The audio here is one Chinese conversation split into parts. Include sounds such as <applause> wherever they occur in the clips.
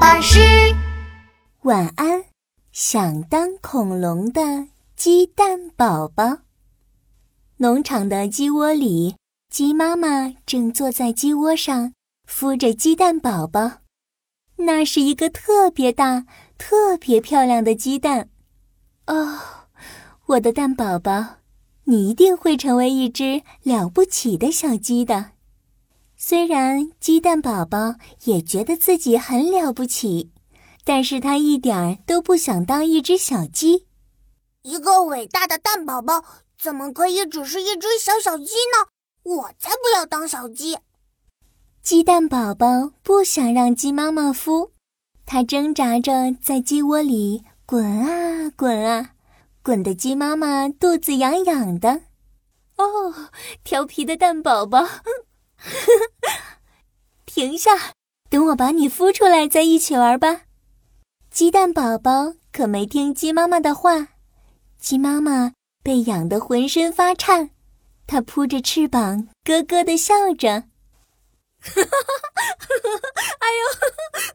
巴士。晚安，想当恐龙的鸡蛋宝宝。农场的鸡窝里，鸡妈妈正坐在鸡窝上孵着鸡蛋宝宝。那是一个特别大、特别漂亮的鸡蛋。哦，我的蛋宝宝，你一定会成为一只了不起的小鸡的。虽然鸡蛋宝宝也觉得自己很了不起，但是他一点儿都不想当一只小鸡。一个伟大的蛋宝宝怎么可以只是一只小小鸡呢？我才不要当小鸡！鸡蛋宝宝不想让鸡妈妈孵，它挣扎着在鸡窝里滚啊滚啊，滚得鸡妈妈肚子痒痒的。哦，调皮的蛋宝宝。<laughs> 停下！等我把你孵出来，再一起玩吧。鸡蛋宝宝可没听鸡妈妈的话，鸡妈妈被痒得浑身发颤，它扑着翅膀，咯咯的笑着。哈 <laughs> 哈哎呦，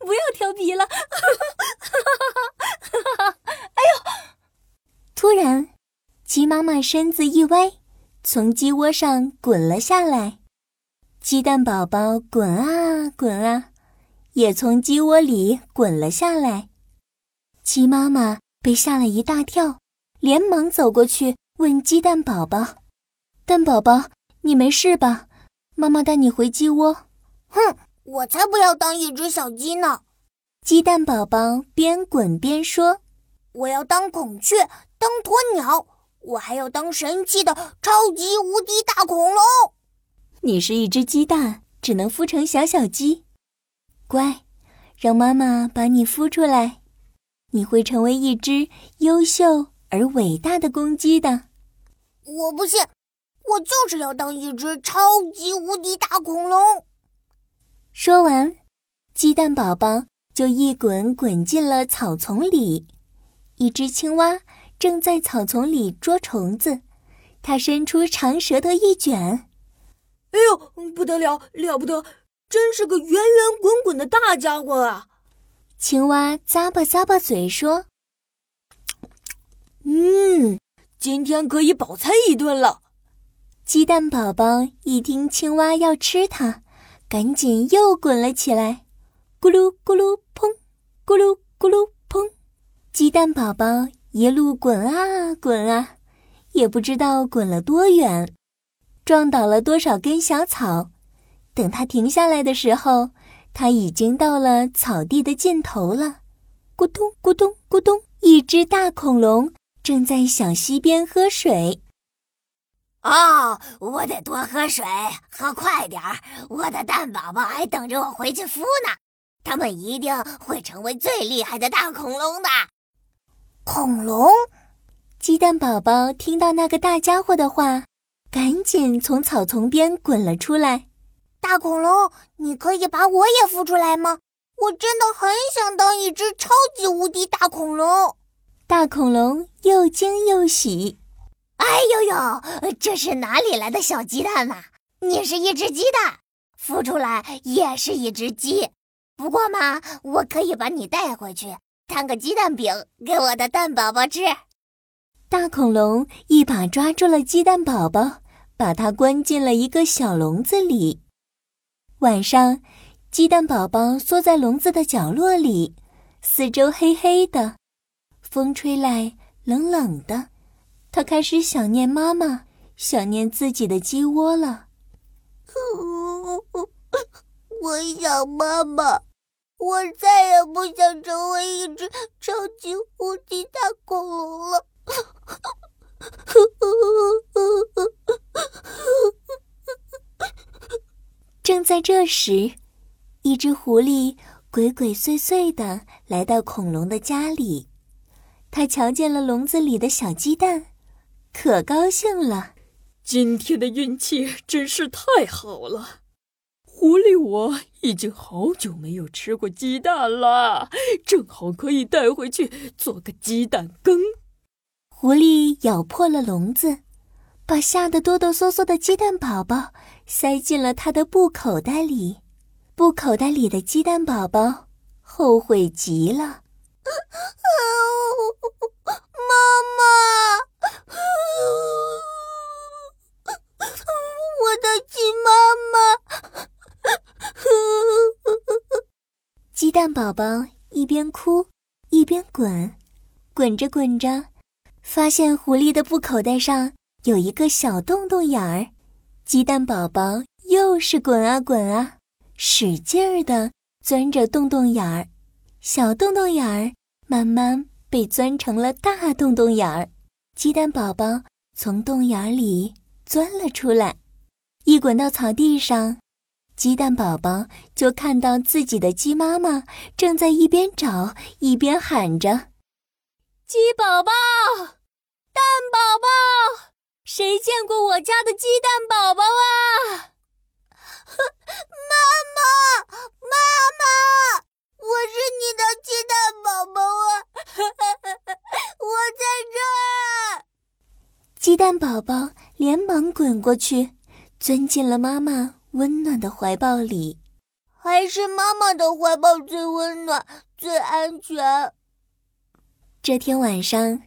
不要调皮了！哈 <laughs> 哈哎呦！突然，鸡妈妈身子一歪，从鸡窝上滚了下来。鸡蛋宝宝滚啊滚啊，也从鸡窝里滚了下来。鸡妈妈被吓了一大跳，连忙走过去问鸡蛋宝宝：“蛋宝宝，你没事吧？妈妈带你回鸡窝。”“哼，我才不要当一只小鸡呢！”鸡蛋宝宝边滚边说：“我要当孔雀，当鸵鸟，我还要当神奇的超级无敌大恐龙。”你是一只鸡蛋，只能孵成小小鸡。乖，让妈妈把你孵出来，你会成为一只优秀而伟大的公鸡的。我不信，我就是要当一只超级无敌大恐龙。说完，鸡蛋宝宝就一滚滚进了草丛里。一只青蛙正在草丛里捉虫子，它伸出长舌头一卷。哎呦，不得了，了不得！真是个圆圆滚滚的大家伙啊！青蛙咂巴咂巴嘴说：“嗯，今天可以饱餐一顿了。”鸡蛋宝宝一听青蛙要吃它，赶紧又滚了起来，咕噜咕噜砰，咕噜咕噜砰。鸡蛋宝宝一路滚啊滚啊，也不知道滚了多远。撞倒了多少根小草？等他停下来的时候，他已经到了草地的尽头了。咕咚咕咚咕咚，一只大恐龙正在小溪边喝水。哦，我得多喝水，喝快点儿！我的蛋宝宝还等着我回去孵呢，他们一定会成为最厉害的大恐龙的。恐龙，鸡蛋宝宝听到那个大家伙的话。赶紧从草丛边滚了出来，大恐龙，你可以把我也孵出来吗？我真的很想当一只超级无敌大恐龙。大恐龙又惊又喜，哎呦呦，这是哪里来的小鸡蛋呐？你是一只鸡蛋，孵出来也是一只鸡。不过嘛，我可以把你带回去，摊个鸡蛋饼给我的蛋宝宝吃。大恐龙一把抓住了鸡蛋宝宝。把它关进了一个小笼子里。晚上，鸡蛋宝宝缩在笼子的角落里，四周黑黑的，风吹来冷冷的。他开始想念妈妈，想念自己的鸡窝了。我想妈妈，我再也不想成为一只超级无敌大恐龙了。正在这时，一只狐狸鬼鬼祟祟的来到恐龙的家里。它瞧见了笼子里的小鸡蛋，可高兴了。今天的运气真是太好了！狐狸，我已经好久没有吃过鸡蛋了，正好可以带回去做个鸡蛋羹。狐狸咬破了笼子，把吓得哆哆嗦嗦的鸡蛋宝宝塞进了他的布口袋里。布口袋里的鸡蛋宝宝后悔极了。妈妈，我的鸡妈妈！鸡蛋宝宝一边哭一边滚，滚着滚着，发现狐狸的布口袋上有一个小洞洞眼儿。鸡蛋宝宝又是滚啊滚啊，使劲儿的钻着洞洞眼儿，小洞洞眼儿慢慢被钻成了大洞洞眼儿。鸡蛋宝宝从洞眼儿里钻了出来，一滚到草地上。鸡蛋宝宝就看到自己的鸡妈妈正在一边找一边喊着：“鸡宝宝，蛋宝宝，谁见过我家的鸡蛋宝宝啊？” <laughs> 妈妈，妈妈，我是你的鸡蛋宝宝啊！<laughs> 我在这儿。鸡蛋宝宝连忙滚过去，钻进了妈妈。温暖的怀抱里，还是妈妈的怀抱最温暖、最安全。这天晚上，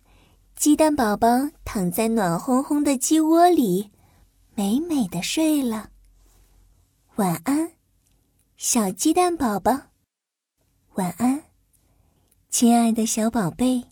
鸡蛋宝宝躺在暖烘烘的鸡窝里，美美的睡了。晚安，小鸡蛋宝宝。晚安，亲爱的小宝贝。